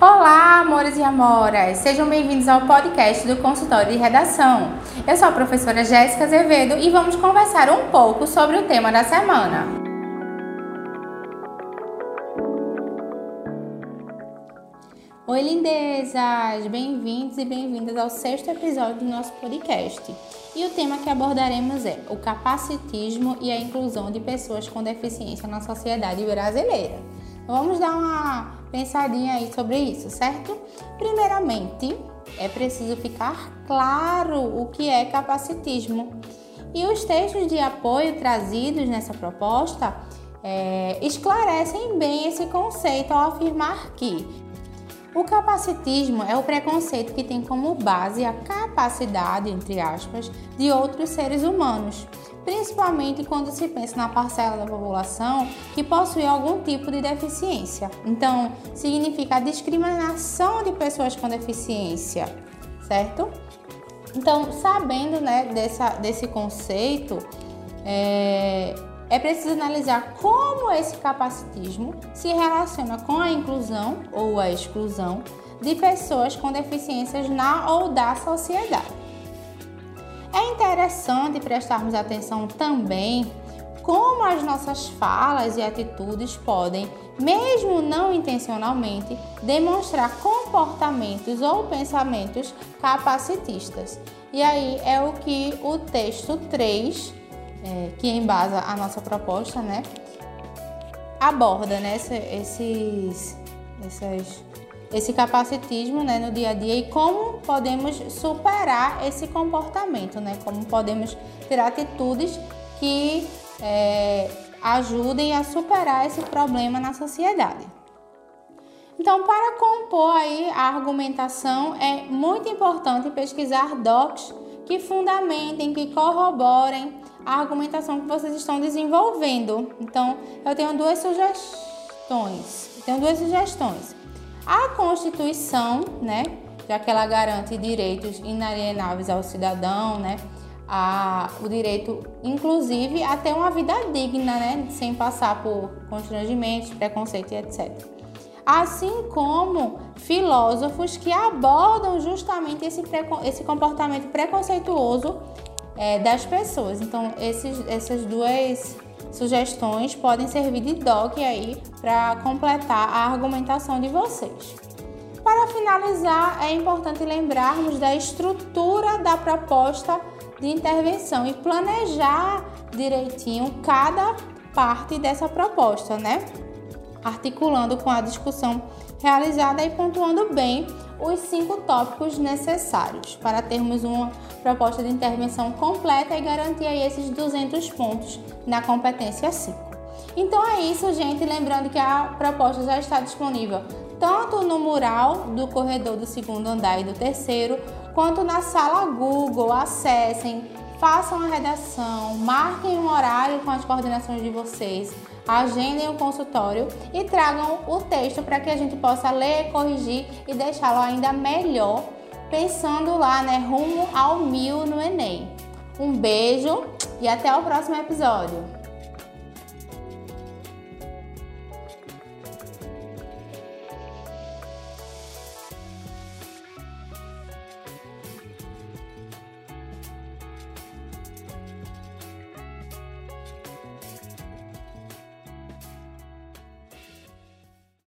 Olá, amores e amoras! Sejam bem-vindos ao podcast do Consultório de Redação. Eu sou a professora Jéssica Azevedo e vamos conversar um pouco sobre o tema da semana. Oi, lindezas! Bem-vindos e bem-vindas ao sexto episódio do nosso podcast. E o tema que abordaremos é o capacitismo e a inclusão de pessoas com deficiência na sociedade brasileira. Vamos dar uma pensadinha aí sobre isso, certo? Primeiramente, é preciso ficar claro o que é capacitismo. E os textos de apoio trazidos nessa proposta é, esclarecem bem esse conceito ao afirmar que o capacitismo é o preconceito que tem como base a capacidade, entre aspas, de outros seres humanos, principalmente quando se pensa na parcela da população que possui algum tipo de deficiência. Então, significa a discriminação de pessoas com deficiência, certo? Então, sabendo né, dessa, desse conceito, é, é preciso analisar como esse capacitismo se relaciona com a inclusão ou a exclusão de pessoas com deficiências na ou da sociedade. É interessante prestarmos atenção também como as nossas falas e atitudes podem, mesmo não intencionalmente, demonstrar comportamentos ou pensamentos capacitistas. E aí é o que o texto 3 é, que embasa a nossa proposta, né, aborda né, esses, esses, esse capacitismo né, no dia a dia e como podemos superar esse comportamento, né, como podemos ter atitudes que é, ajudem a superar esse problema na sociedade. Então, para compor aí a argumentação, é muito importante pesquisar docs que fundamentem, que corroborem a argumentação que vocês estão desenvolvendo. Então, eu tenho duas sugestões. Tenho duas sugestões. A Constituição, né, já que ela garante direitos inalienáveis ao cidadão, né, a, o direito, inclusive, a ter uma vida digna, né, sem passar por constrangimentos, preconceito e etc. Assim como filósofos que abordam justamente esse, esse comportamento preconceituoso é, das pessoas. Então, esses, essas duas sugestões podem servir de doc aí para completar a argumentação de vocês. Para finalizar, é importante lembrarmos da estrutura da proposta de intervenção e planejar direitinho cada parte dessa proposta, né? Articulando com a discussão realizada e pontuando bem os cinco tópicos necessários para termos uma proposta de intervenção completa e garantir esses 200 pontos na competência 5. Então é isso, gente. Lembrando que a proposta já está disponível tanto no mural do corredor do segundo andar e do terceiro, quanto na sala Google. Acessem, façam a redação, marquem um horário com as coordenações de vocês agendem o consultório e tragam o texto para que a gente possa ler, corrigir e deixá-lo ainda melhor, pensando lá, né, rumo ao mil no Enem. Um beijo e até o próximo episódio.